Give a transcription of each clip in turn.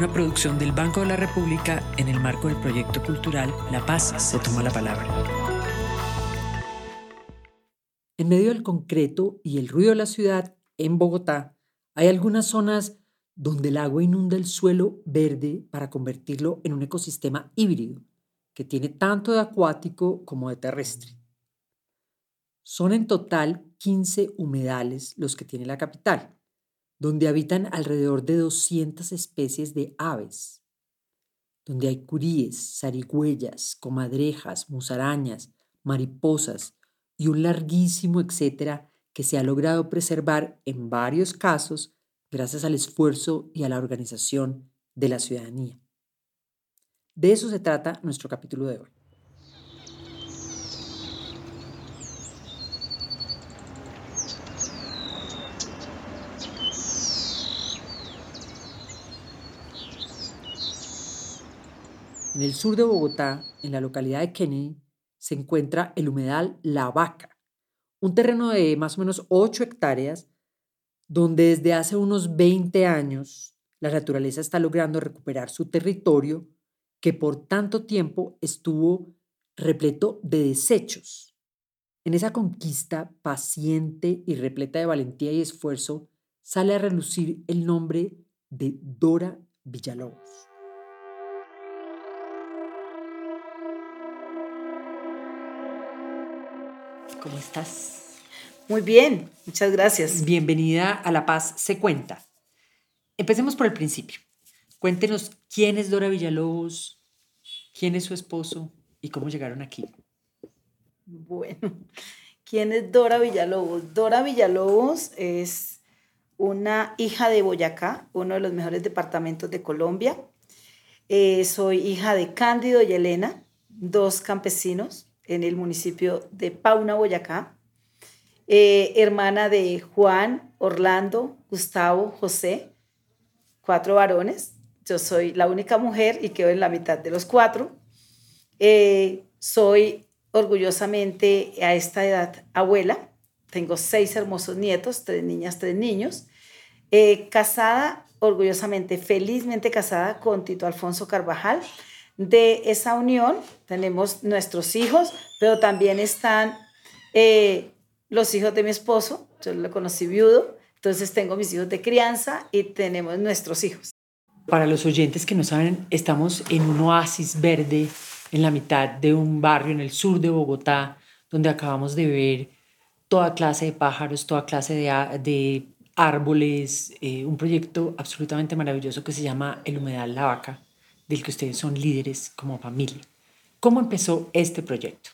una producción del Banco de la República en el marco del proyecto cultural La Paz se toma la palabra. En medio del concreto y el ruido de la ciudad, en Bogotá, hay algunas zonas donde el agua inunda el suelo verde para convertirlo en un ecosistema híbrido, que tiene tanto de acuático como de terrestre. Son en total 15 humedales los que tiene la capital donde habitan alrededor de 200 especies de aves, donde hay curíes, zarigüeyas, comadrejas, musarañas, mariposas y un larguísimo etcétera que se ha logrado preservar en varios casos gracias al esfuerzo y a la organización de la ciudadanía. De eso se trata nuestro capítulo de hoy. En el sur de Bogotá, en la localidad de Kennedy, se encuentra el humedal La Vaca, un terreno de más o menos 8 hectáreas, donde desde hace unos 20 años la naturaleza está logrando recuperar su territorio que por tanto tiempo estuvo repleto de desechos. En esa conquista paciente y repleta de valentía y esfuerzo sale a relucir el nombre de Dora Villalobos. ¿Cómo estás? Muy bien, muchas gracias. Bienvenida a La Paz se cuenta. Empecemos por el principio. Cuéntenos quién es Dora Villalobos, quién es su esposo y cómo llegaron aquí. Bueno, ¿quién es Dora Villalobos? Dora Villalobos es una hija de Boyacá, uno de los mejores departamentos de Colombia. Eh, soy hija de Cándido y Elena, dos campesinos en el municipio de Pauna, Boyacá. Eh, hermana de Juan, Orlando, Gustavo, José, cuatro varones. Yo soy la única mujer y quedo en la mitad de los cuatro. Eh, soy orgullosamente a esta edad abuela. Tengo seis hermosos nietos, tres niñas, tres niños. Eh, casada, orgullosamente, felizmente casada con Tito Alfonso Carvajal de esa unión tenemos nuestros hijos, pero también están eh, los hijos de mi esposo, yo lo conocí viudo, entonces tengo mis hijos de crianza y tenemos nuestros hijos. Para los oyentes que no saben, estamos en un oasis verde en la mitad de un barrio en el sur de Bogotá, donde acabamos de ver toda clase de pájaros, toda clase de, árboles, eh, un proyecto absolutamente maravilloso que se llama El Humedal La Vaca del que ustedes son líderes como familia. ¿Cómo empezó este proyecto?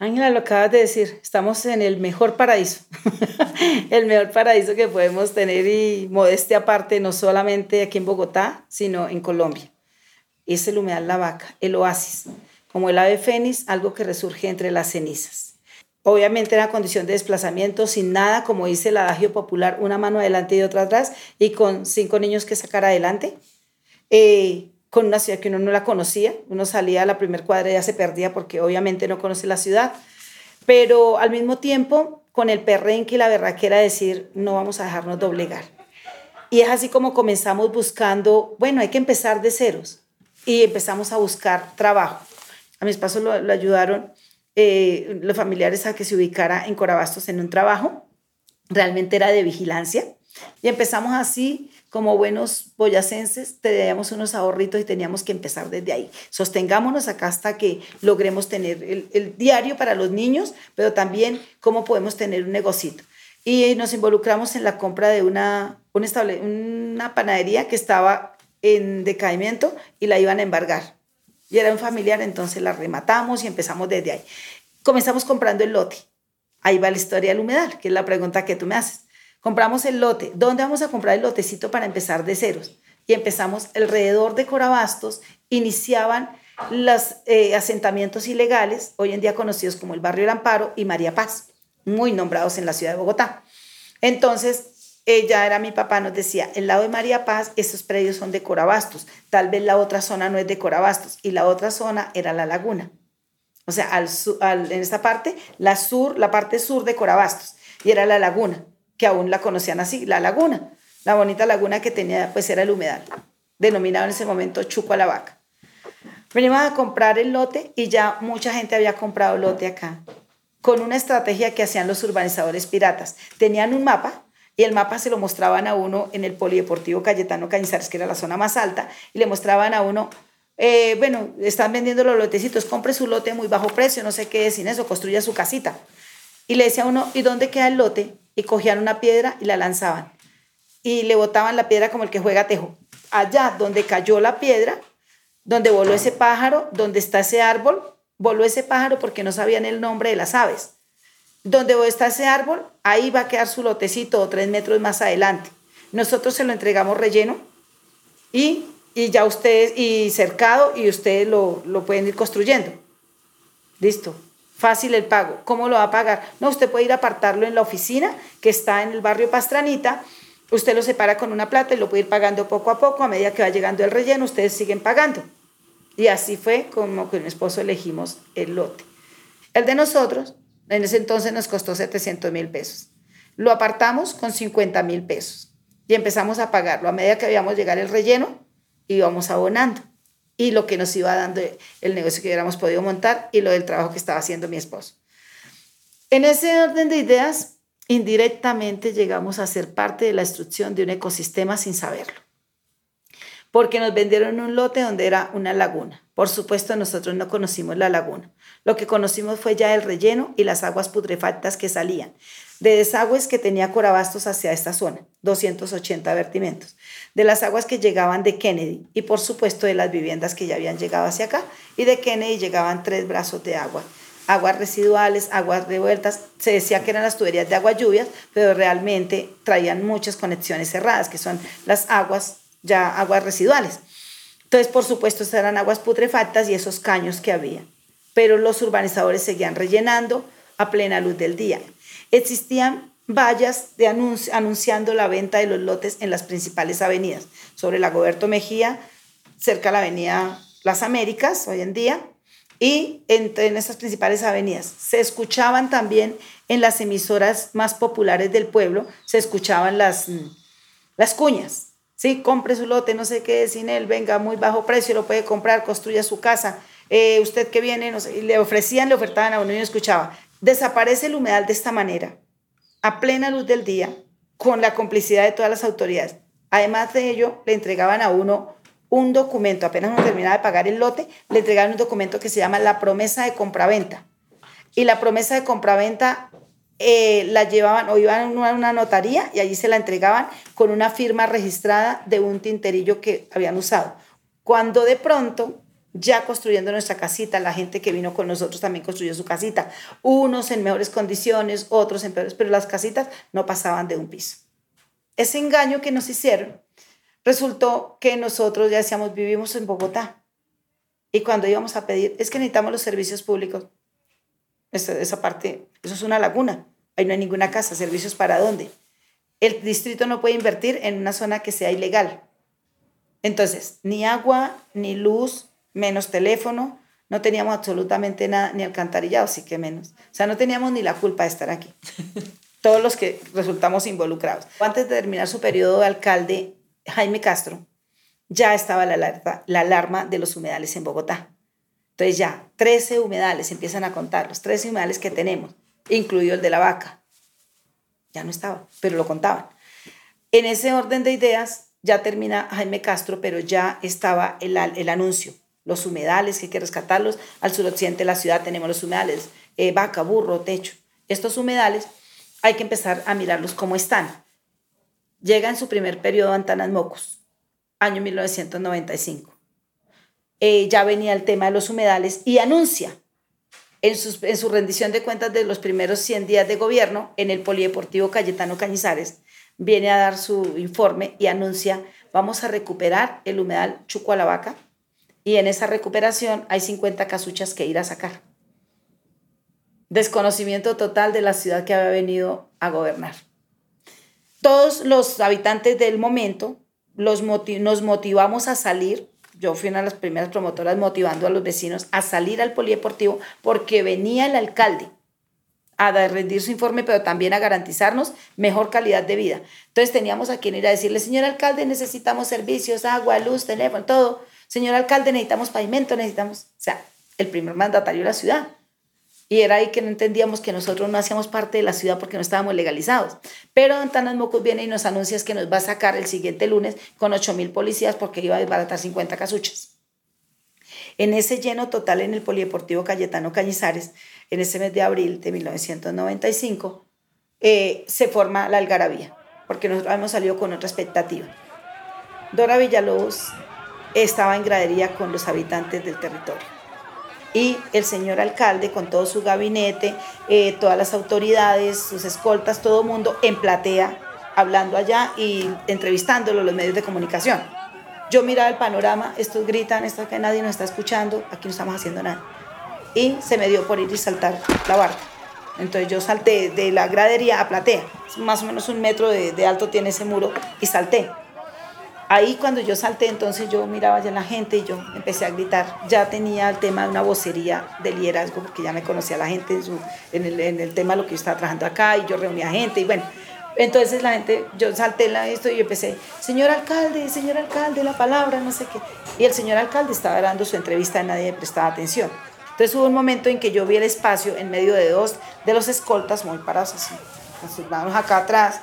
Ángela, lo acabas de decir, estamos en el mejor paraíso, el mejor paraíso que podemos tener y modestia aparte, no solamente aquí en Bogotá, sino en Colombia. Es el humedal La Vaca, el oasis, como el ave fénix, algo que resurge entre las cenizas. Obviamente en la condición de desplazamiento, sin nada, como dice el adagio popular, una mano adelante y otra atrás, y con cinco niños que sacar adelante. Eh, con una ciudad que uno no la conocía. Uno salía a la primer cuadra y ya se perdía porque obviamente no conoce la ciudad. Pero al mismo tiempo, con el perrenque y la berraquera de decir, no vamos a dejarnos doblegar. Y es así como comenzamos buscando, bueno, hay que empezar de ceros. Y empezamos a buscar trabajo. A mi esposo lo, ayudaron eh, los familiares a que se ubicara en Corabastos en un trabajo. Realmente era de vigilancia. Y empezamos así como buenos boyacenses, teníamos unos ahorritos y teníamos que empezar desde ahí. Sostengámonos acá hasta que logremos tener el, diario para los niños, pero también cómo podemos tener un negocito. Y nos involucramos en la compra de una, una panadería que estaba en decaimiento y la iban a embargar. Y era un familiar, entonces la rematamos y empezamos desde ahí. Comenzamos comprando el lote. Ahí va la historia del humedal, que es la pregunta que tú me haces. Compramos el lote. ¿Dónde vamos a comprar el lotecito para empezar de ceros? y empezamos alrededor de Corabastos, iniciaban los eh, asentamientos ilegales, hoy en día conocidos como el Barrio del Amparo y María Paz, muy nombrados en la ciudad de Bogotá. Entonces, ella era mi papá, nos decía, el lado de María Paz, esos predios son de Corabastos, tal vez la otra zona no es de Corabastos, y la otra zona era la laguna. O sea, en esta parte, la sur, la parte sur de Corabastos, y era la laguna, que aún la conocían así, la laguna, la bonita laguna que tenía, pues era el humedal, denominado en ese momento Chuco a la Vaca. Venimos a comprar el lote y ya mucha gente había comprado lote acá, con una estrategia que hacían los urbanizadores piratas. Tenían un mapa y el mapa se lo mostraban a uno en el Polideportivo Cayetano Cañizares, que era la zona más alta, y le mostraban a uno, eh, bueno, están vendiendo los lotecitos, compre su lote muy bajo precio, no sé qué, sin eso, construya su casita. Y le decía a uno, ¿y dónde queda el lote? Y cogían una piedra y la lanzaban. Y le botaban la piedra como el que juega tejo. Allá donde cayó la piedra, donde voló ese pájaro, donde está ese árbol, voló ese pájaro porque no sabían el nombre de las aves. Donde está ese árbol, ahí va a quedar su lotecito o tres metros más adelante. Nosotros se lo entregamos relleno y, y ya ustedes, y cercado, y ustedes lo, lo pueden ir construyendo. Listo. Fácil el pago. ¿Cómo lo va a pagar? No, usted puede ir a apartarlo en la oficina que está en el barrio Pastranita. Usted lo separa con una plata y lo puede ir pagando poco a poco. A medida que va llegando el relleno, ustedes siguen pagando. Y así fue como con mi esposo elegimos el lote. El de nosotros, en ese entonces nos costó 700 mil pesos. Lo apartamos con 50 mil pesos y empezamos a pagarlo. A medida que habíamos llegar el relleno, íbamos abonando. Y lo que nos iba dando el negocio que hubiéramos podido montar y lo del trabajo que estaba haciendo mi esposo. En ese orden de ideas, indirectamente llegamos a ser parte de la destrucción de un ecosistema sin saberlo porque nos vendieron un lote donde era una laguna. Por supuesto, nosotros no conocimos la laguna. Lo que conocimos fue ya el relleno y las aguas putrefactas que salían de desagües que tenía Corabastos hacia esta zona, 280 vertimentos, de las aguas que llegaban de Kennedy y por supuesto de las viviendas que ya habían llegado hacia acá y de Kennedy llegaban tres brazos de agua, aguas residuales, aguas revueltas, se decía que eran las tuberías de agua lluvias, pero realmente traían muchas conexiones cerradas, que son las aguas ya aguas residuales. Entonces, por supuesto, eran aguas putrefactas y esos caños que había. Pero los urbanizadores seguían rellenando a plena luz del día. Existían vallas anunciando la venta de los lotes en las principales avenidas, sobre la Goberto Mejía, cerca de la avenida Las Américas, hoy en día, y en, en esas principales avenidas. Se escuchaban también en las emisoras más populares del pueblo, se escuchaban las, las cuñas, Sí, compre su lote, no sé qué, sin él, venga, muy bajo precio, lo puede comprar, construya su casa. Eh, usted que viene, no le ofrecían, le ofertaban a uno y no escuchaba. Desaparece el humedal de esta manera, a plena luz del día, con la complicidad de todas las autoridades. Además de ello, le entregaban a uno un documento, apenas uno terminaba de pagar el lote, le entregaban un documento que se llama la promesa de compraventa. Y la promesa de compraventa eh, la llevaban o iban a una notaría y allí se la entregaban con una firma registrada de un tinterillo que habían usado. Cuando de pronto, ya construyendo nuestra casita, la gente que vino con nosotros también construyó su casita, unos en mejores condiciones, otros en peores, pero las casitas no pasaban de un piso. Ese engaño que nos hicieron resultó que nosotros ya decíamos, vivimos en Bogotá. Y cuando íbamos a pedir, es que necesitamos los servicios públicos, esa, parte, eso es una laguna. Ahí no hay ninguna casa. ¿Servicios para dónde? El distrito no puede invertir en una zona que sea ilegal. Entonces, ni agua, ni luz, menos teléfono, no teníamos absolutamente nada, ni alcantarillado, sí que menos. O sea, no teníamos ni la culpa de estar aquí. Todos los que resultamos involucrados. Antes de terminar su periodo de alcalde, Jaime Castro, ya estaba la alarma, la alarma de los humedales en Bogotá. Entonces ya, 13 humedales, empiezan a contar, los 13 humedales que tenemos, incluido el de la vaca. Ya no estaba, pero lo contaban. En ese orden de ideas, ya termina Jaime Castro, pero ya estaba el, el anuncio. Los humedales, que hay que rescatarlos. Al suroccidente de la ciudad tenemos los humedales, eh, vaca, burro, techo. Estos humedales hay que empezar a mirarlos cómo están. Llega en su primer periodo Antanas Mocos, año 1995. Eh, ya venía el tema de los humedales y anuncia en, en, su rendición de cuentas de los primeros 100 días de gobierno en el Polideportivo Cayetano Cañizares, viene a dar su informe y anuncia vamos a recuperar el humedal Chuco a la Vaca y en esa recuperación hay 50 casuchas que ir a sacar. Desconocimiento total de la ciudad que había venido a gobernar. Todos los habitantes del momento los nos motivamos a salir. Yo fui una de las primeras promotoras motivando a los vecinos a salir al polideportivo porque venía el alcalde a rendir su informe, pero también a garantizarnos mejor calidad de vida. Entonces teníamos a quien ir a decirle, señor alcalde, necesitamos servicios, agua, luz, teléfono, todo. Señor alcalde, necesitamos pavimento, necesitamos, o sea, el primer mandatario de la ciudad. Y era ahí que no entendíamos que nosotros no hacíamos parte de la ciudad porque no estábamos legalizados. Pero Antanas Mocos viene y nos anuncia que nos va a sacar el siguiente lunes con 8 mil policías porque iba a desbaratar 50 casuchas. En ese lleno total en el Polideportivo Cayetano Cañizares, en ese mes de abril de 1995, eh, se forma la algarabía, porque nosotros hemos salido con otra expectativa. Dora Villalobos estaba en gradería con los habitantes del territorio. Y el señor alcalde, con todo su gabinete, eh, todas las autoridades, sus escoltas, todo mundo en platea, hablando allá y entrevistándolo los medios de comunicación. Yo miraba el panorama, estos gritan, esto que nadie nos está escuchando, aquí no estamos haciendo nada y se me dio por ir y saltar la barca. Entonces yo salté de la gradería a platea, más o menos un metro de, alto tiene ese muro, y salté. Ahí cuando yo salté, entonces yo miraba ya la gente y yo empecé a gritar. Ya tenía el tema de una vocería de liderazgo, porque ya me conocía la gente en, su, en, el, en el tema de lo que yo estaba trabajando acá y yo reunía gente y bueno. Entonces la gente, yo salté la, esto y empecé, señor alcalde, señor alcalde, la palabra, no sé qué. Y el señor alcalde estaba dando su entrevista y nadie prestaba atención. Entonces hubo un momento en que yo vi el espacio en medio de dos de los escoltas muy parados así, con sus manos acá atrás.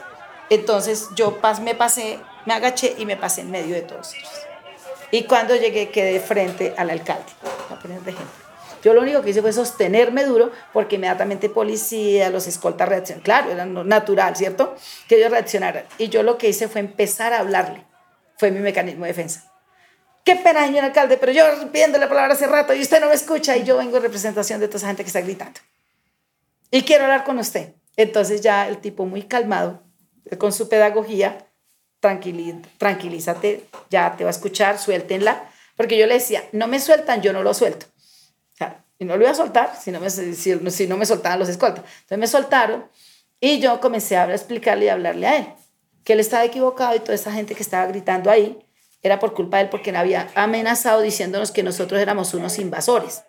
Entonces yo me pasé, me agaché y me pasé en medio de todos ellos. Y cuando llegué quedé frente al alcalde, a poner de ejemplo. Yo lo único que hice fue sostenerme duro porque inmediatamente policía, los escoltas reaccionaron. Claro, era natural, ¿cierto? Que ellos reaccionaran. Y yo lo que hice fue empezar a hablarle. Fue mi mecanismo de defensa. Qué pena, señor alcalde, pero yo pidiendo la palabra hace rato y usted no me escucha y yo vengo en representación de toda esa gente que está gritando. Y quiero hablar con usted. Entonces ya el tipo muy calmado, con su pedagogía, tranquilízate, ya te va a escuchar, suéltenla. Porque yo le decía, no me sueltan, yo no lo suelto. O sea, y no lo iba a soltar si no me, si, no me soltaban los escoltas. Entonces me soltaron y yo comencé a explicarle y hablarle a él, que él estaba equivocado y toda esa gente que estaba gritando ahí era por culpa de él porque había amenazado diciéndonos que nosotros éramos unos invasores.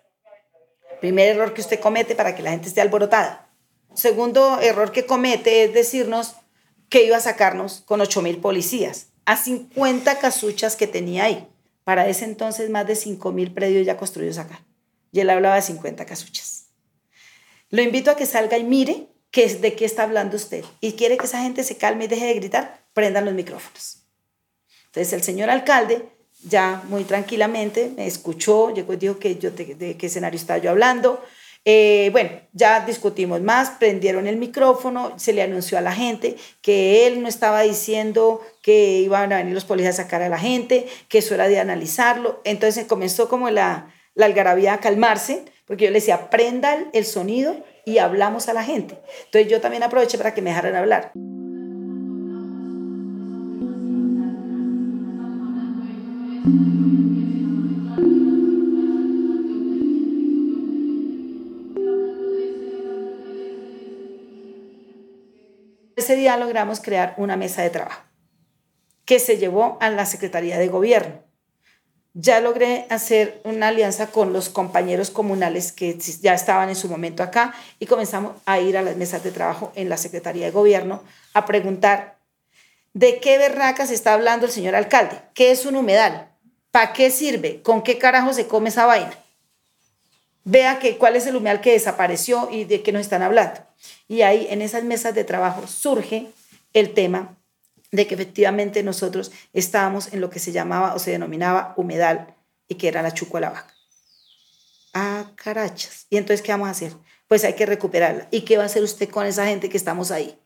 Primer error que usted comete para que la gente esté alborotada. Segundo error que comete es decirnos que iba a sacarnos con 8 mil policías a 50 casuchas que tenía ahí. Para ese entonces más de 5 mil predios ya construidos acá. Y él hablaba de 50 casuchas. Lo invito a que salga y mire qué de qué está hablando usted. Y quiere que esa gente se calme y deje de gritar, prendan los micrófonos. Entonces el señor alcalde ya muy tranquilamente me escuchó, llegó y dijo que yo de, qué escenario estaba yo hablando. Eh, bueno, ya discutimos más, prendieron el micrófono, se le anunció a la gente que él no estaba diciendo que iban a venir los policías a sacar a la gente, que eso era de analizarlo. Entonces comenzó como la, la algarabía a calmarse, porque yo le decía, prendan el sonido y hablamos a la gente. Entonces yo también aproveché para que me dejaran hablar. Ese día logramos crear una mesa de trabajo que se llevó a la Secretaría de Gobierno. Ya logré hacer una alianza con los compañeros comunales que ya estaban en su momento acá y comenzamos a ir a las mesas de trabajo en la Secretaría de Gobierno a preguntar de qué berracas está hablando el señor alcalde, qué es un humedal, ¿Para qué sirve? ¿Con qué carajo se come esa vaina? Vea que, cuál es el humedal que desapareció y de qué nos están hablando. Y ahí en esas mesas de trabajo surge el tema de que efectivamente nosotros estábamos en lo que se llamaba o se denominaba humedal y que era la chuco a la vaca. Ah, carachas. ¿Y entonces qué vamos a hacer? Pues hay que recuperarla. ¿Y qué va a hacer usted con esa gente que estamos ahí?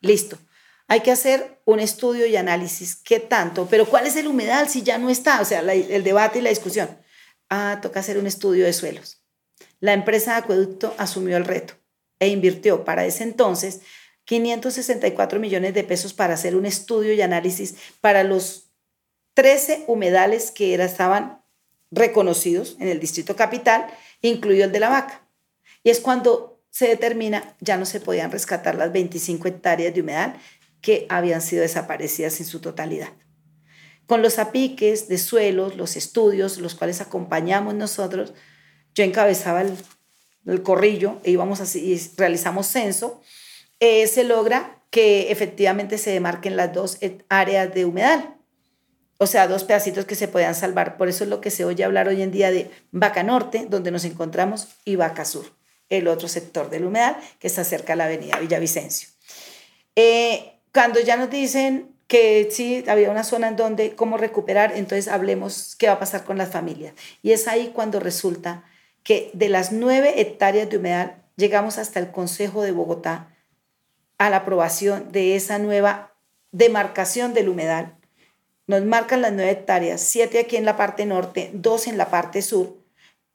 Listo. Hay que hacer un estudio y análisis. ¿Qué tanto? Pero ¿cuál es el humedal si ya no está? O sea, el debate y la discusión. Ah, toca hacer un estudio de suelos. La empresa de acueducto asumió el reto e invirtió para ese entonces 564 millones de pesos para hacer un estudio y análisis para los 13 humedales que era, estaban reconocidos en el distrito capital, incluido el de la vaca. Y es cuando se determina, ya no se podían rescatar las 25 hectáreas de humedal que habían sido desaparecidas en su totalidad. Con los apiques de suelos, los estudios, los cuales acompañamos nosotros, yo encabezaba el, corrillo e íbamos así, y realizamos censo, eh, se logra que efectivamente se demarquen las dos áreas de humedal. O sea, dos pedacitos que se puedan salvar. Por eso es lo que se oye hablar hoy en día de Vaca Norte, donde nos encontramos, y Vaca Sur, el otro sector del humedal que está cerca de la avenida Villavicencio. Eh, cuando ya nos dicen que sí, había una zona en donde cómo recuperar, entonces hablemos qué va a pasar con las familias. Y es ahí cuando resulta que de las nueve hectáreas de humedal llegamos hasta el Consejo de Bogotá a la aprobación de esa nueva demarcación del humedal. Nos marcan las nueve hectáreas, siete aquí en la parte norte, dos en la parte sur,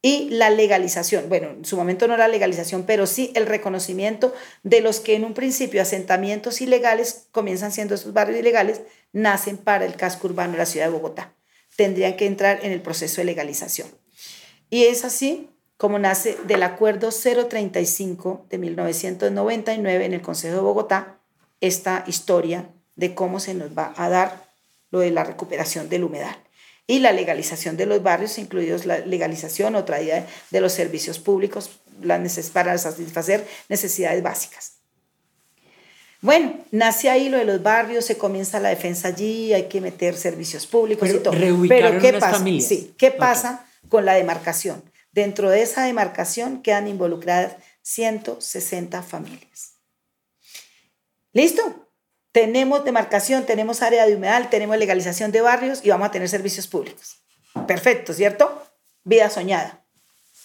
y la legalización. Bueno, en su momento no la legalización, pero sí el reconocimiento de los que en un principio asentamientos ilegales comienzan siendo esos barrios ilegales, nacen para el casco urbano de la ciudad de Bogotá. Tendrían que entrar en el proceso de legalización. Y es así como nace del Acuerdo 035 de 1999 en el Consejo de Bogotá esta historia de cómo se nos va a dar lo de la recuperación del humedal y la legalización de los barrios, incluidos la legalización otra idea de los servicios públicos para satisfacer necesidades básicas. Bueno, nace ahí lo de los barrios, se comienza la defensa allí, hay que meter servicios públicos y todo. Pero ¿qué pasa? Sí, ¿qué pasa con la demarcación? Dentro de esa demarcación quedan involucradas 160 familias. ¿Listo? Tenemos demarcación, tenemos área de humedal, tenemos legalización de barrios y vamos a tener servicios públicos. Perfecto, ¿cierto? Vida soñada.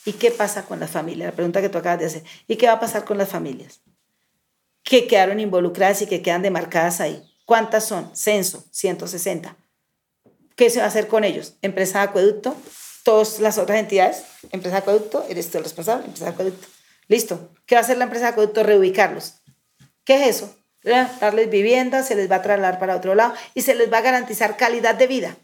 ¿Y qué pasa con las familias? La pregunta que tú acabas de hacer. ¿Y qué va a pasar con las familias? Que quedaron involucradas y que quedan demarcadas ahí. ¿Cuántas son? Censo, 160. ¿Qué se va a hacer con ellos? Empresa de acueducto, todas las otras entidades, empresa de acueducto, eres tú el responsable, empresa de acueducto. Listo. ¿Qué va a hacer la empresa de acueducto? Reubicarlos. ¿Qué es eso? Darles vivienda, se les va a trasladar para otro lado y se les va a garantizar calidad de vida.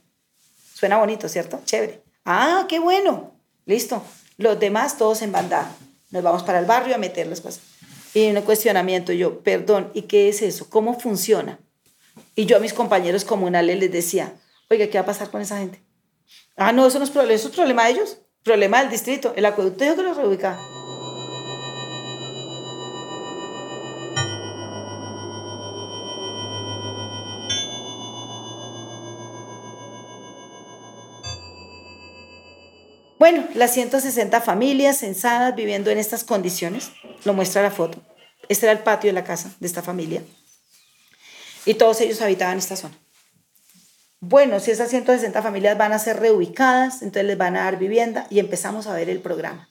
Suena bonito, ¿cierto? Chévere. Ah, qué bueno. Listo. Los demás todos en bandada. Nos vamos para el barrio a meter las cosas. Y un cuestionamiento, yo, perdón, ¿y qué es eso? ¿Cómo funciona? Y yo a mis compañeros comunales les decía, oiga, ¿qué va a pasar con esa gente? Ah, no, eso no es problema, eso es problema de ellos, problema del distrito. El acueducto dijo que lo reubica. Bueno, las 160 familias censadas viviendo en estas condiciones, lo muestra la foto. Este era el patio de la casa de esta familia. Y todos ellos habitaban esta zona bueno, si esas 160 familias van a ser reubicadas, entonces les van a dar vivienda y empezamos a ver el programa.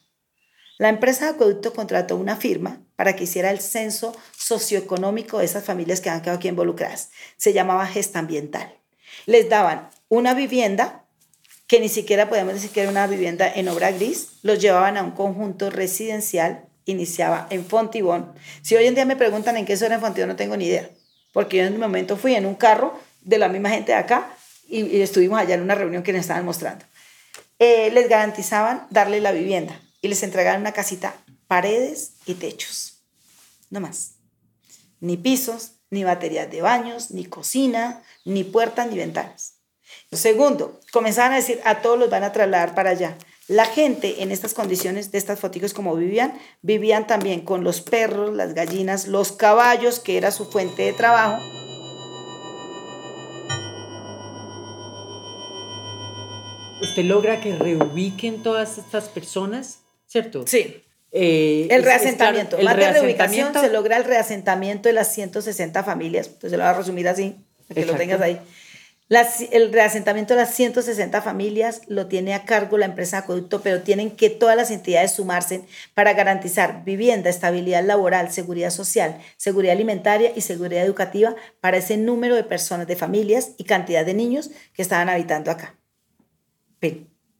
La empresa de acueducto contrató una firma para que hiciera el censo socioeconómico de esas familias que han quedado aquí involucradas. Se llamaba Gesta Ambiental. Les daban una vivienda, que ni siquiera podemos decir que era una vivienda en obra gris, los llevaban a un conjunto residencial, iniciaba en Fontibón. Si hoy en día me preguntan en qué zona en Fontibón, no tengo ni idea, porque yo en un momento fui en un carro de la misma gente de acá y, estuvimos allá en una reunión que nos estaban mostrando. Eh, les garantizaban darle la vivienda y les entregaban una casita, paredes y techos. No más. Ni pisos, ni baterías de baños, ni cocina, ni puertas, ni ventanas. Segundo, comenzaban a decir, a todos los van a trasladar para allá. La gente en estas condiciones, de estas fotos como vivían, vivían también con los perros, las gallinas, los caballos, que era su fuente de trabajo, usted logra que reubiquen todas estas personas, ¿cierto? Sí. Eh, el reasentamiento. Más de reubicación se logra el reasentamiento de las 160 familias. Entonces lo voy a resumir así, para que lo tengas ahí. el reasentamiento de las 160 familias lo tiene a cargo la empresa Acueducto, pero tienen que todas las entidades sumarse para garantizar vivienda, estabilidad laboral, seguridad social, seguridad alimentaria y seguridad educativa para ese número de personas, de familias y cantidad de niños que estaban habitando acá.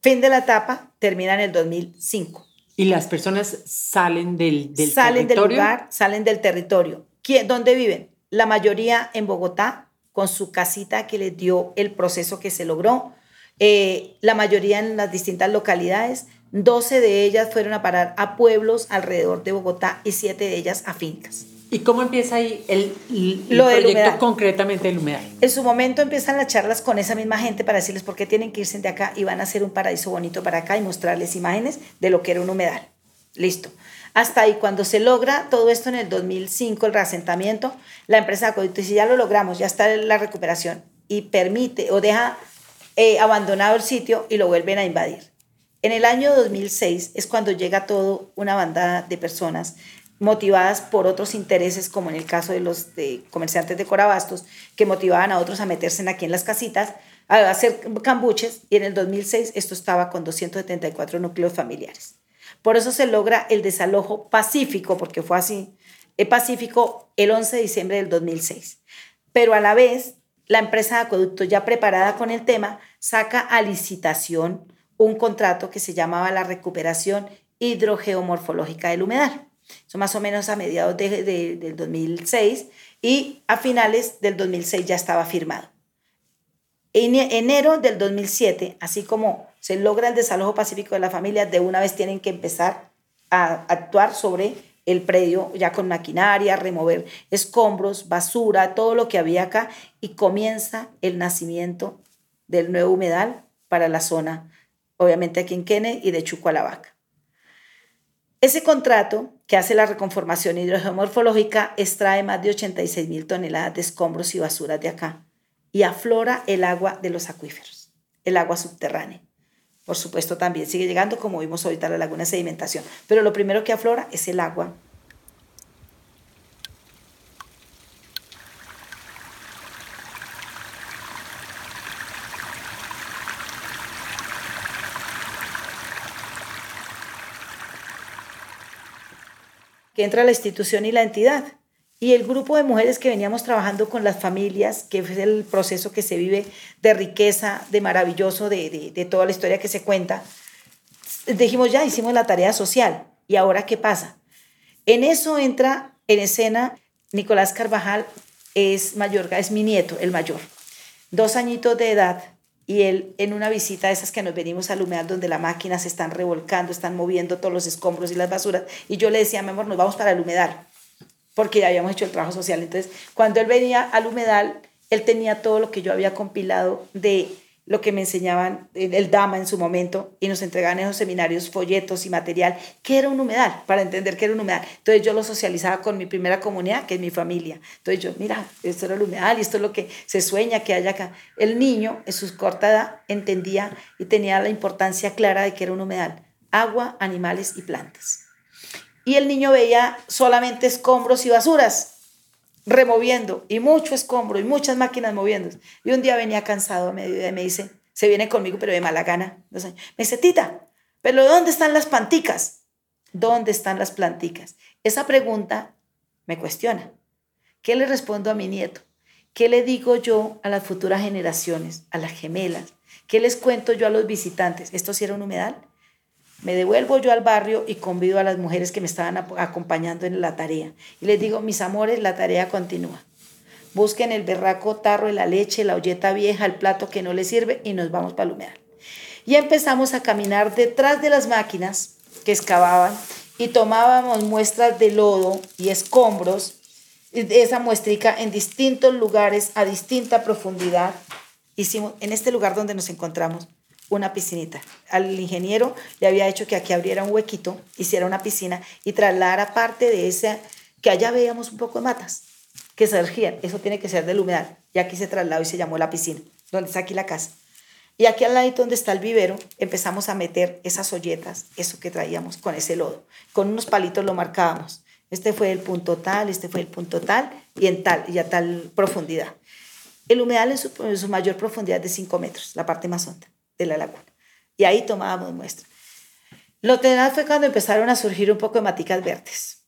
Fin de la etapa, termina en el 2005. ¿Y las personas salen del, del salen del lugar, salen del territorio. ¿Dónde viven? La mayoría en Bogotá con su casita que les dio el proceso que se logró. Eh, la mayoría en las distintas localidades, 12 de ellas fueron a parar a pueblos alrededor de Bogotá y 7 de ellas a fincas. ¿Y cómo empieza ahí el, el proyecto concretamente del humedal? En su momento empiezan las charlas con esa misma gente para decirles por qué tienen que irse de acá y van a hacer un paraíso bonito para acá y mostrarles imágenes de lo que era un humedal. Listo. Hasta ahí, cuando se logra todo esto en el 2005, el reasentamiento, la empresa dice, ya lo logramos, ya está la recuperación y permite o deja eh, abandonado el sitio y lo vuelven a invadir. En el año 2006 es cuando llega todo una banda de personas motivadas por otros intereses, como en el caso de los comerciantes de Corabastos, que motivaban a otros a meterse aquí en las casitas, a hacer cambuches, y en el 2006 esto estaba con 274 núcleos familiares. Por eso se logra el desalojo pacífico, porque fue así, el pacífico el 11 de diciembre del 2006. Pero a la vez, la empresa de acueducto, ya preparada con el tema, saca a licitación un contrato que se llamaba la recuperación hidrogeomorfológica del humedal. Eso más o menos a mediados de, del 2006 y a finales del 2006 ya estaba firmado. En enero del 2007, así como se logra el desalojo pacífico de la familia, de una vez tienen que empezar a actuar sobre el predio ya con maquinaria, remover escombros, basura, todo lo que había acá y comienza el nacimiento del nuevo humedal para la zona, obviamente aquí en Kene y de Chuco a la Vaca. Ese contrato que hace la reconformación hidrogeomorfológica extrae más de 86 mil toneladas de escombros y basuras de acá y aflora el agua de los acuíferos, el agua subterránea. Por supuesto, también sigue llegando, como vimos ahorita, la laguna de sedimentación. Pero lo primero que aflora es el agua que entra la institución y la entidad. Y el grupo de mujeres que veníamos trabajando con las familias, que es el proceso que se vive de riqueza, de maravilloso, de, de, toda la historia que se cuenta, dijimos ya, hicimos la tarea social. ¿Y ahora qué pasa? En eso entra en escena Nicolás Carvajal, es mayor, es mi nieto, el mayor. Dos añitos de edad, y él en una visita de esas que nos venimos al humedal donde las máquinas se están revolcando, están moviendo todos los escombros y las basuras, y yo le decía, mi amor, nos vamos para el humedal, porque ya habíamos hecho el trabajo social. Entonces, cuando él venía al humedal, él tenía todo lo que yo había compilado de lo que me enseñaban el Dama en su momento y nos entregaban en esos seminarios folletos y material, que era un humedal, para entender que era un humedal. Entonces yo lo socializaba con mi primera comunidad, que es mi familia. Entonces yo, mira, esto era el humedal y esto es lo que se sueña que haya acá. El niño, en su corta edad, entendía y tenía la importancia clara de que era un humedal. Agua, animales y plantas. Y el niño veía solamente escombros y basuras removiendo y mucho escombro y muchas máquinas moviendo. Y un día venía cansado a mediodía y me dice, se viene conmigo pero de mala gana. Me dice, tita, pero ¿dónde están las planticas? ¿Dónde están las planticas? Esa pregunta me cuestiona. ¿Qué le respondo a mi nieto? ¿Qué le digo yo a las futuras generaciones, a las gemelas? ¿Qué les cuento yo a los visitantes? ¿Esto sí era un humedal? Me devuelvo yo al barrio y convido a las mujeres que me estaban acompañando en la tarea. Y les digo, mis amores, la tarea continúa. Busquen el berraco tarro de la leche, la olleta vieja, el plato que no les sirve y nos vamos para. Y empezamos a caminar detrás de las máquinas que excavaban y tomábamos muestras de lodo y escombros, esa muestrica en distintos lugares a distinta profundidad. Hicimos en este lugar donde nos encontramos una piscinita. Al ingeniero le había hecho que aquí abriera un huequito, hiciera una piscina y trasladara parte de ese, que allá veíamos un poco de matas que surgían. Eso tiene que ser del humedal. Y aquí se trasladó y se llamó la piscina, donde está aquí la casa. Y aquí al lado donde está el vivero, empezamos a meter esas olletas, eso que traíamos con ese lodo. Con unos palitos lo marcábamos. Este fue el punto tal, este fue el punto tal, y en tal, y a tal profundidad. El humedal en su, en su mayor profundidad de 5 metros, la parte más honda de la laguna. Y ahí tomábamos muestras. Lo tenaz fue cuando empezaron a surgir un poco de maticas verdes.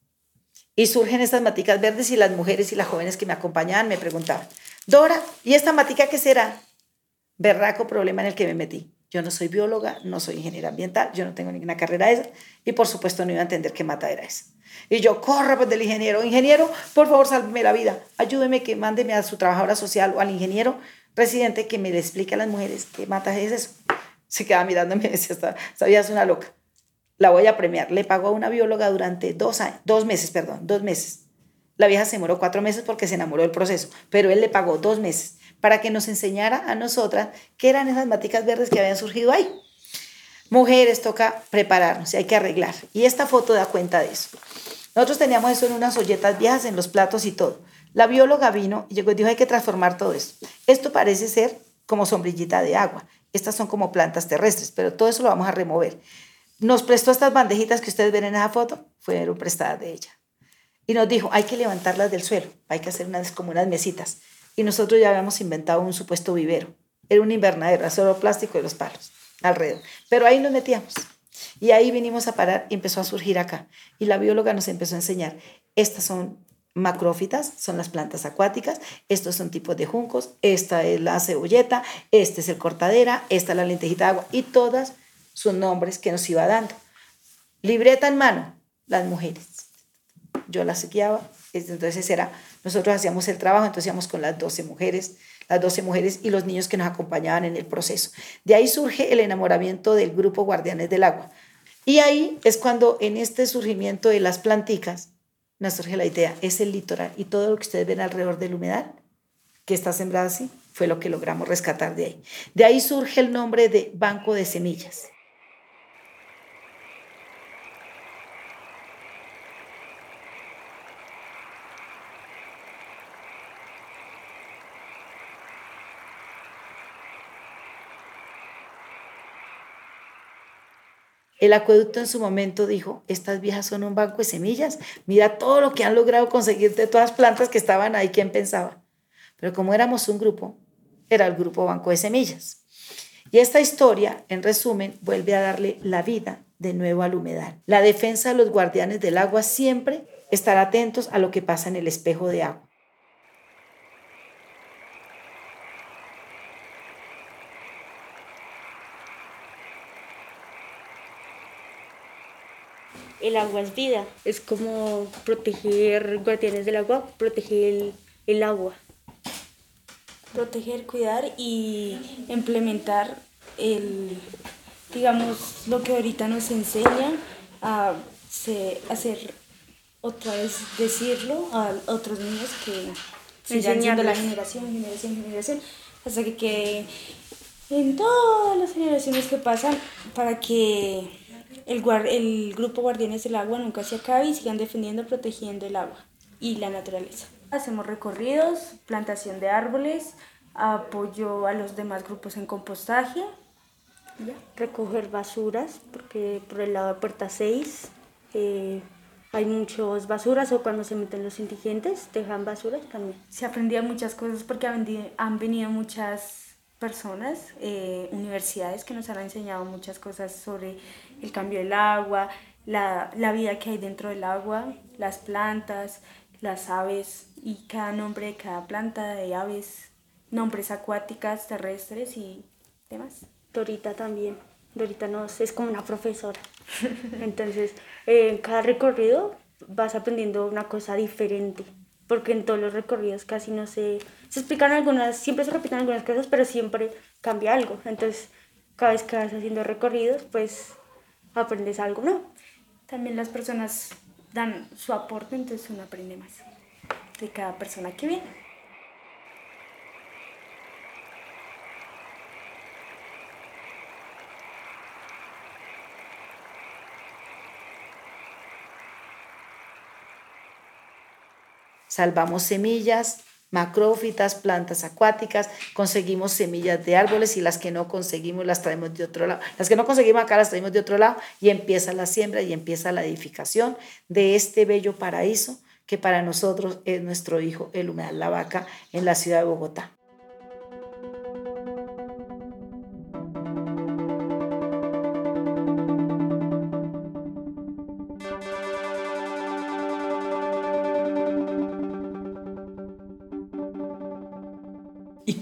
Y surgen estas maticas verdes y las mujeres y las jóvenes que me acompañaban me preguntaban, Dora, ¿y esta matica qué será? Berraco problema en el que me metí. Yo no soy bióloga, no soy ingeniera ambiental, yo no tengo ninguna carrera esa y por supuesto no iba a entender qué mata era esa. Y yo, corra pues del ingeniero, ingeniero, por favor, sálveme la vida, ayúdeme que mándeme a su trabajadora social o al ingeniero residente que me le explique a las mujeres qué mata es eso. Se quedaba mirándome y decía, sabías una loca. La voy a premiar. Le pagó a una bióloga durante dos años, dos meses, perdón, dos meses. La vieja se demoró cuatro meses porque se enamoró del proceso, pero él le pagó dos meses para que nos enseñara a nosotras qué eran esas maticas verdes que habían surgido ahí. Mujeres, toca prepararnos y hay que arreglar. Y esta foto da cuenta de eso. Nosotros teníamos eso en unas olletas viejas, en los platos y todo. La bióloga vino y llegó y dijo, hay que transformar todo esto. Esto parece ser como sombrillita de agua. Estas son como plantas terrestres, pero todo eso lo vamos a remover. Nos prestó estas bandejitas que ustedes ven en esa foto, fueron prestadas de ella. Y nos dijo, hay que levantarlas del suelo, hay que hacer unas, como unas mesitas y nosotros ya habíamos inventado un supuesto vivero. Era un invernadero, solo plástico y los palos alrededor. Pero ahí nos metíamos. Y ahí vinimos a parar y empezó a surgir acá. Y la bióloga nos empezó a enseñar, estas son macrófitas, son las plantas acuáticas, estos son tipos de juncos, esta es la cebolleta, este es el cortadera, esta es la lentejita de agua, y todas son nombres que nos iba dando. Libreta en mano, las mujeres. Yo las guiaba, entonces era nosotros hacíamos el trabajo, entonces íbamos con las 12 mujeres, las 12 mujeres y los niños que nos acompañaban en el proceso. De ahí surge el enamoramiento del grupo Guardianes del Agua. Y ahí es cuando en este surgimiento de las planticas nos surge la idea, es el litoral y todo lo que ustedes ven alrededor del humedal, que está sembrado así, fue lo que logramos rescatar de ahí. De ahí surge el nombre de Banco de Semillas. El acueducto en su momento dijo, estas viejas son un banco de semillas, mira todo lo que han logrado conseguir de todas las plantas que estaban ahí, ¿quién pensaba? Pero como éramos un grupo, era el grupo Banco de Semillas. Y esta historia, en resumen, vuelve a darle la vida de nuevo al humedal. La defensa de los guardianes del agua siempre estar atentos a lo que pasa en el espejo de agua. El agua es vida, es como proteger guardianes del agua, proteger el, agua. Proteger, cuidar y implementar el, digamos, lo que ahorita nos enseña a hacer otra vez decirlo a otros niños que sigan siendo la generación, generación, generación, hasta que quede en todas las generaciones que pasan para que el, el grupo Guardianes del Agua nunca se acabe y sigan defendiendo, protegiendo el agua y la naturaleza. Hacemos recorridos, plantación de árboles, apoyo a los demás grupos en compostaje. Recoger basuras, porque por el lado de Puerta 6 eh, hay muchas basuras o cuando se meten los indigentes dejan basuras también. Se aprendía muchas cosas porque han venido muchas personas, eh, universidades que nos han enseñado muchas cosas sobre el cambio del agua, la, la, vida que hay dentro del agua, las plantas, las aves y cada nombre de cada planta de aves, nombres acuáticas, terrestres y demás. Dorita también. Dorita nos es como una profesora. Entonces, en cada recorrido vas aprendiendo una cosa diferente porque en todos los recorridos casi no se, se explican algunas, siempre se repiten algunas cosas, pero siempre cambia algo. Entonces, cada vez que vas haciendo recorridos, pues aprendes algo ¿no? También las personas dan su aporte, entonces uno aprende más de cada persona que viene. Salvamos semillas, macrófitas, plantas acuáticas, conseguimos semillas de árboles y las que no conseguimos las traemos de otro lado. Las que no conseguimos acá las traemos de otro lado y empieza la siembra y empieza la edificación de este bello paraíso que para nosotros es nuestro hijo, el humedal La Vaca, en la ciudad de Bogotá.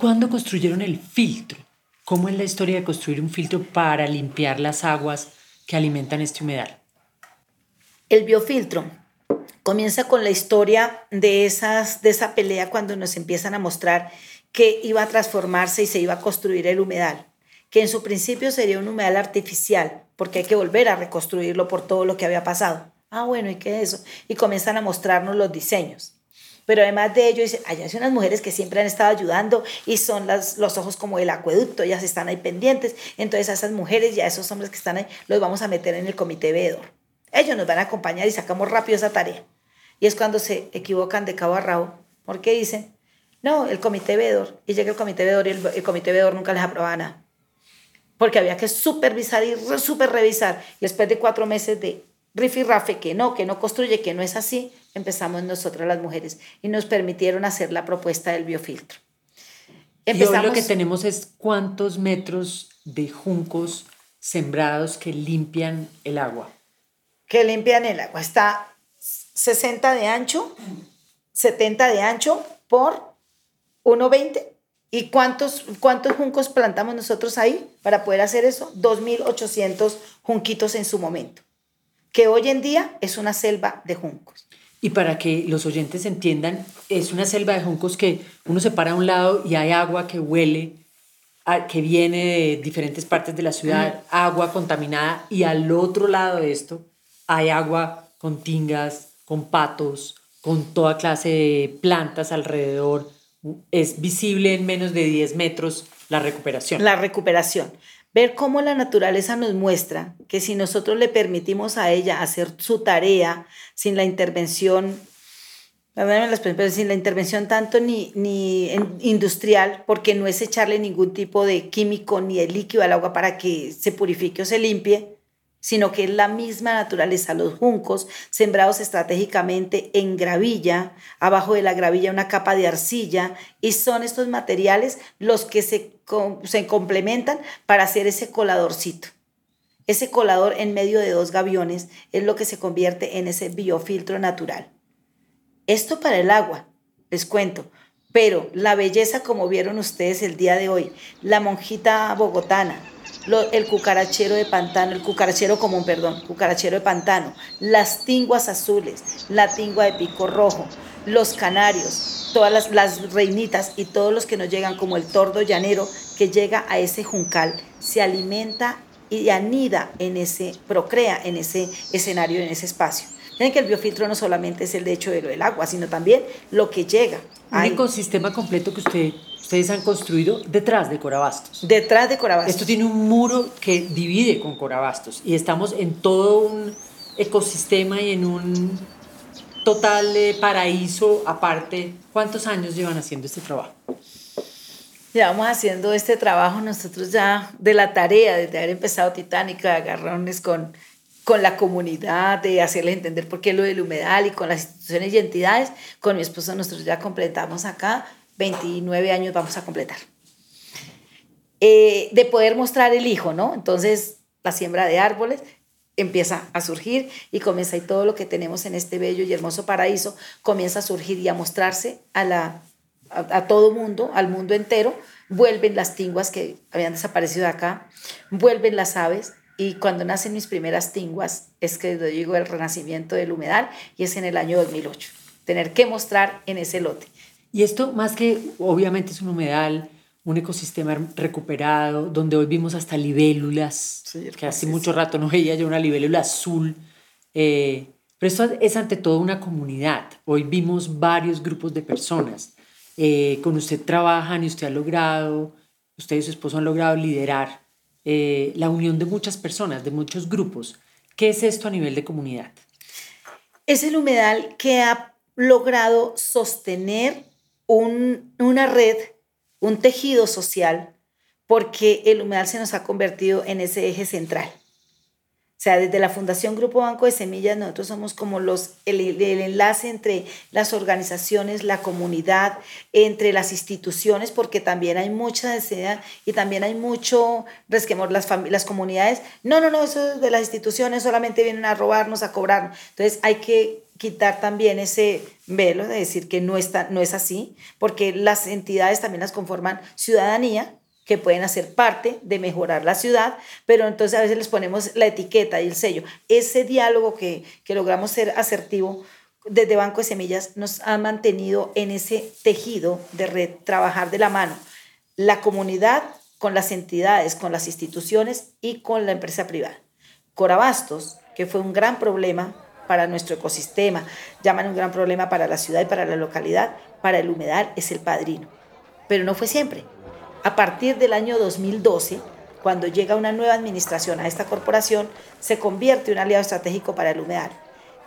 Cuándo construyeron el filtro? ¿Cómo es la historia de construir un filtro para limpiar las aguas que alimentan este humedal? El biofiltro comienza con la historia de, esas, de esa pelea cuando nos empiezan a mostrar que iba a transformarse y se iba a construir el humedal, que en su principio sería un humedal artificial, porque hay que volver a reconstruirlo por todo lo que había pasado. Ah, bueno, ¿y qué es eso? Y comienzan a mostrarnos los diseños. Pero además de ello, hay unas mujeres que siempre han estado ayudando y son las, los ojos como el acueducto, ellas están ahí pendientes. Entonces a esas mujeres y a esos hombres que están ahí los vamos a meter en el comité veedor. Ellos nos van a acompañar y sacamos rápido esa tarea. Y es cuando se equivocan de cabo a rabo, porque dicen, no, el comité veedor. Y llega el comité veedor y el, comité veedor nunca les aprobaba nada. Porque había que supervisar y super revisar. Y después de cuatro meses de rifirrafe, que no, que no construye, que no es así, empezamos nosotras las mujeres y nos permitieron hacer la propuesta del biofiltro. Empezamos, y hoy lo que tenemos es cuántos metros de juncos sembrados que limpian el agua. Que limpian el agua. Está 60 de ancho, 70 de ancho por 1,20. ¿Y cuántos, cuántos juncos plantamos nosotros ahí para poder hacer eso? 2.800 junquitos en su momento, que hoy en día es una selva de juncos. Y para que los oyentes entiendan, es una selva de juncos que uno se para a un lado y hay agua que huele, que viene de diferentes partes de la ciudad, agua contaminada, y al otro lado de esto hay agua con tingas, con patos, con toda clase de plantas alrededor. Es visible en menos de 10 metros la recuperación. La recuperación ver cómo la naturaleza nos muestra que si nosotros le permitimos a ella hacer su tarea sin la intervención, sin la intervención tanto ni, ni industrial, porque no es echarle ningún tipo de químico ni de líquido al agua para que se purifique o se limpie, sino que es la misma naturaleza, los juncos sembrados estratégicamente en gravilla, abajo de la gravilla una capa de arcilla, y son estos materiales los que se, se complementan para hacer ese coladorcito. Ese colador en medio de dos gaviones es lo que se convierte en ese biofiltro natural. Esto para el agua, les cuento, pero la belleza como vieron ustedes el día de hoy, la monjita bogotana, el cucarachero de pantano, el cucarachero común, perdón, cucarachero de pantano, las tinguas azules, la tingua de pico rojo, los canarios, todas las, las reinitas y todos los que nos llegan, como el tordo llanero que llega a ese juncal, se alimenta y anida en ese, procrea en ese escenario, en ese espacio. Miren que el biofiltro no solamente es el hecho de lo del agua, sino también lo que llega. Un ecosistema completo que usted ustedes han construido detrás de Corabastos. Detrás de Corabastos. Esto tiene un muro que divide con Corabastos y estamos en todo un ecosistema y en un total paraíso aparte. ¿Cuántos años llevan haciendo este trabajo? Llevamos haciendo este trabajo nosotros ya de la tarea, desde haber empezado Titánica, de agarrones con, con la comunidad, de hacerles entender por qué lo del humedal y con las instituciones y entidades. Con mi esposo nosotros ya completamos acá 29 años vamos a completar. Eh, de poder mostrar el hijo, ¿no? Entonces, la siembra de árboles empieza a surgir y comienza y todo lo que tenemos en este bello y hermoso paraíso comienza a surgir y a mostrarse a, la, a, todo mundo, al mundo entero. Vuelven las tinguas que habían desaparecido de acá, vuelven las aves, y cuando nacen mis primeras tinguas es que digo el renacimiento del humedal y es en el año 2008. Tener que mostrar en ese lote. Y esto, más que obviamente es un humedal, un ecosistema recuperado, donde hoy vimos hasta libélulas, que hace mucho rato no veía yo una libélula azul. Eh, pero esto es ante todo una comunidad. Hoy vimos varios grupos de personas. Eh, con usted trabajan y usted ha logrado, usted y su esposo han logrado liderar eh, la unión de muchas personas, de muchos grupos. ¿Qué es esto a nivel de comunidad? Es el humedal que ha logrado sostener una red, un tejido social, porque el humedal se nos ha convertido en ese eje central. O sea, desde la Fundación Grupo Banco de Semillas, nosotros somos como los, el, enlace entre las organizaciones, la comunidad, entre las instituciones, porque también hay mucha necesidad y también hay mucho resquemor. Las, las comunidades, no, no, no, eso de las instituciones solamente vienen a robarnos, a cobrarnos. Entonces hay que quitar también ese velo de decir que no, está, no es así, porque las entidades también las conforman ciudadanía que pueden hacer parte de mejorar la ciudad, pero entonces a veces les ponemos la etiqueta y el sello. Ese diálogo que, que logramos ser asertivo desde Banco de Semillas nos ha mantenido en ese tejido de red, trabajar de la mano. La comunidad con las entidades, con las instituciones y con la empresa privada. Corabastos, que fue un gran problema para nuestro ecosistema, llaman un gran problema para la ciudad y para la localidad, para el humedal es el padrino. Pero no fue siempre. A partir del año 2012, cuando llega una nueva administración a esta corporación, se convierte en un aliado estratégico para el humedal.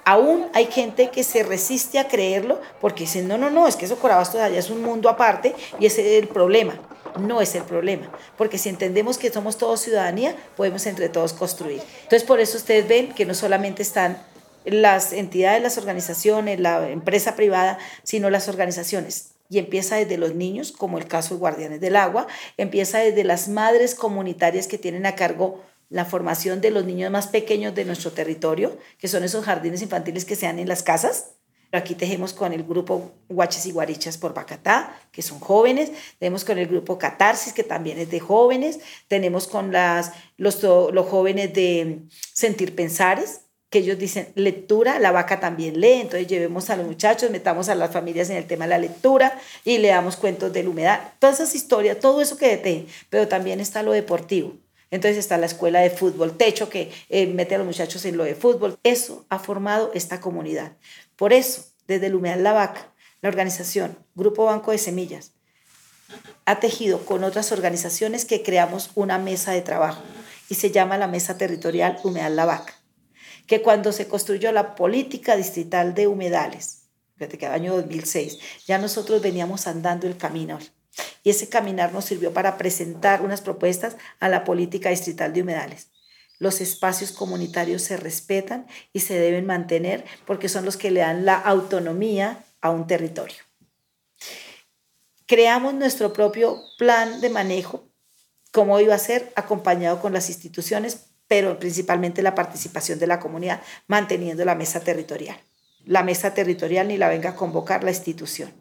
Aún hay gente que se resiste a creerlo porque dicen, no, no, no, es que eso Corabastos allá es un mundo aparte y ese es el problema. No es el problema, porque si entendemos que somos todos ciudadanía, podemos entre todos construir. Entonces, por eso ustedes ven que no solamente están las entidades, las organizaciones, la empresa privada, sino las organizaciones. Y empieza desde los niños, como el caso de Guardianes del Agua, empieza desde las madres comunitarias que tienen a cargo la formación de los niños más pequeños de nuestro territorio, que son esos jardines infantiles que se dan en las casas. Aquí tejemos con el grupo Guaches y Guarichas por Bacatá, que son jóvenes. Tenemos con el grupo Catarsis, que también es de jóvenes. Tenemos con las, los, los jóvenes de Sentir Pensares, que ellos dicen lectura, la vaca también lee, entonces llevemos a los muchachos, metamos a las familias en el tema de la lectura y le damos cuentos de la humedad, todas esas historias, todo eso que detén, pero también está lo deportivo. Entonces está la escuela de fútbol, techo que eh, mete a los muchachos en lo de fútbol. Eso ha formado esta comunidad. Por eso, desde el Humedal La Vaca, la organización Grupo Banco de Semillas ha tejido con otras organizaciones que creamos una mesa de trabajo y se llama la Mesa Territorial Humedal La Vaca que cuando se construyó la política distrital de humedales, fíjate que el año 2006, ya nosotros veníamos andando el camino. Y ese caminar nos sirvió para presentar unas propuestas a la política distrital de humedales. Los espacios comunitarios se respetan y se deben mantener porque son los que le dan la autonomía a un territorio. Creamos nuestro propio plan de manejo, como iba a ser, acompañado con las instituciones pero principalmente la participación de la comunidad, manteniendo la mesa territorial. La mesa territorial ni la venga a convocar la institución.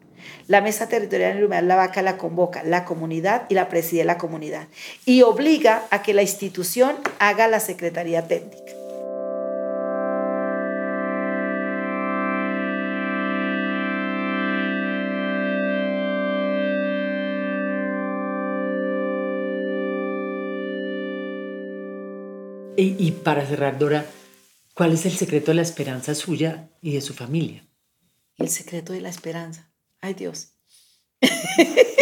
La mesa territorial en Humedal La Vaca la convoca la comunidad y la preside la comunidad y obliga a que la institución haga la secretaría técnica. Y, para cerrar, Dora, ¿cuál es el secreto de la esperanza suya y de su familia? El secreto de la esperanza. Ay Dios.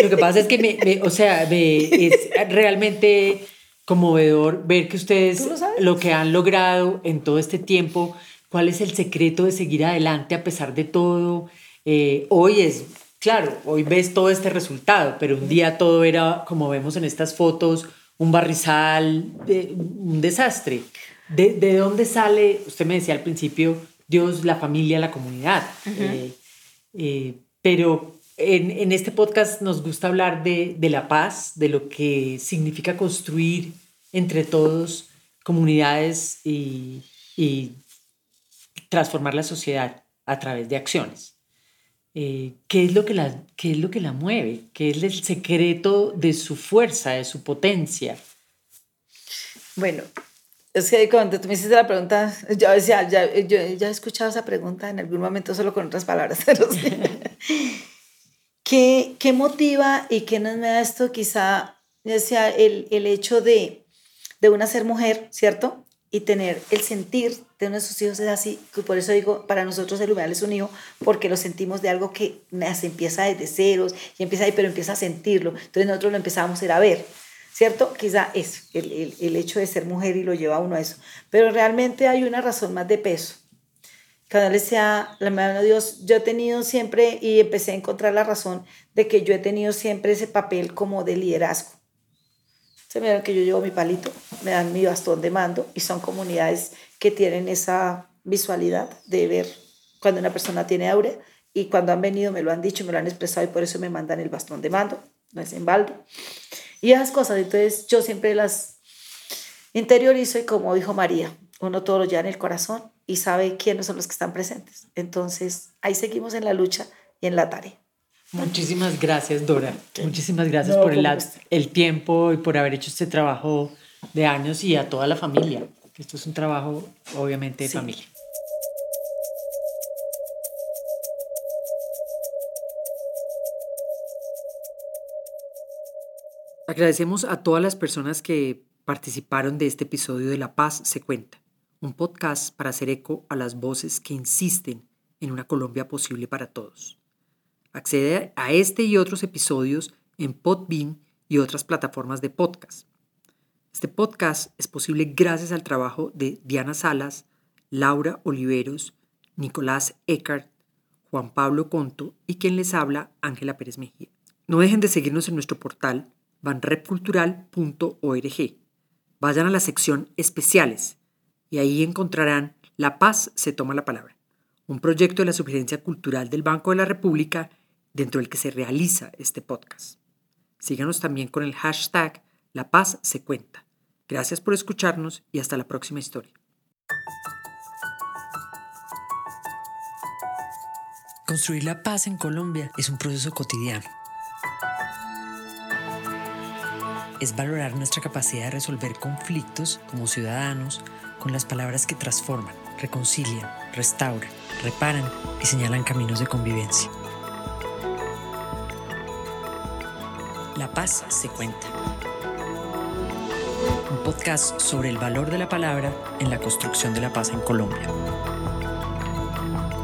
Lo que pasa es que, me, o sea, es realmente conmovedor ver que ustedes lo, que han logrado en todo este tiempo, cuál es el secreto de seguir adelante a pesar de todo. Eh, hoy es, claro, hoy ves todo este resultado, pero un día todo era, como vemos en estas fotos, un barrizal, un desastre. ¿De, ¿De, dónde sale, usted me decía al principio, Dios, la familia, la comunidad? Eh, eh, pero en, en, este podcast nos gusta hablar de, de, la paz, de lo que significa construir entre todos comunidades y, y transformar la sociedad a través de acciones. Eh, ¿qué, es lo que la, ¿qué es lo que la mueve? ¿Qué es el secreto de su fuerza, de su potencia? Bueno, es que cuando tú me hiciste la pregunta, yo decía, ya, yo ya he escuchado esa pregunta en algún momento solo con otras palabras, pero ¿Qué, ¿Qué, motiva y qué nos me da esto? Quizá, decía, el, el hecho de, de una ser mujer, ¿cierto? Y tener el sentir de sus hijos es así, que por eso digo, para nosotros el humedal es un hijo, porque lo sentimos de algo que se empieza desde ceros y empieza ahí, pero empieza a sentirlo. Entonces nosotros lo empezamos a ver, ¿cierto? Quizá es el, el, el, hecho de ser mujer y lo lleva a uno a eso. Pero realmente hay una razón más de peso. Cada vez sea, la mano de Dios, yo he tenido siempre y empecé a encontrar la razón de que yo he tenido siempre ese papel como de liderazgo se me dan que yo llevo mi palito, me dan mi bastón de mando y son comunidades que tienen esa visualidad de ver cuando una persona tiene aure y cuando han venido me lo han dicho, me lo han expresado y por eso me mandan el bastón de mando, no es en baldo. Y esas cosas, entonces yo siempre las interiorizo y como dijo María, uno todo lo lleva en el corazón y sabe quiénes son los que están presentes. Entonces ahí seguimos en la lucha y en la tarea. Muchísimas gracias, Dora. Muchísimas gracias por el, el tiempo y por haber hecho este trabajo de años y a toda la familia. Esto es un trabajo, obviamente, de familia. Agradecemos a todas las personas que participaron de este episodio de La Paz se cuenta, un podcast para hacer eco a las voces que insisten en una Colombia posible para todos. Accede a este y otros episodios en Podbean y otras plataformas de podcast. Este podcast es posible gracias al trabajo de Diana Salas, Laura Oliveros, Nicolás Eckart, Juan Pablo Conto y quien les habla, Ángela Pérez Mejía. No dejen de seguirnos en nuestro portal banrepcultural.org. Vayan a la sección especiales y ahí encontrarán La Paz se toma la palabra, un proyecto de la Sugerencia Cultural del Banco de la República dentro del que se realiza este podcast. Síganos también con el hashtag La Paz se cuenta. Gracias por escucharnos y hasta la próxima historia. Construir la paz en Colombia es un proceso cotidiano. Es valorar nuestra capacidad de resolver conflictos como ciudadanos con las palabras que transforman, reconcilian, restauran, reparan y señalan caminos de convivencia. Paz se cuenta un podcast sobre el valor de la palabra en la construcción de la paz en Colombia.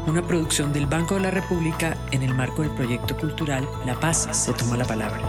Una producción del Banco de la República en el marco del proyecto cultural La Paz se toma la palabra.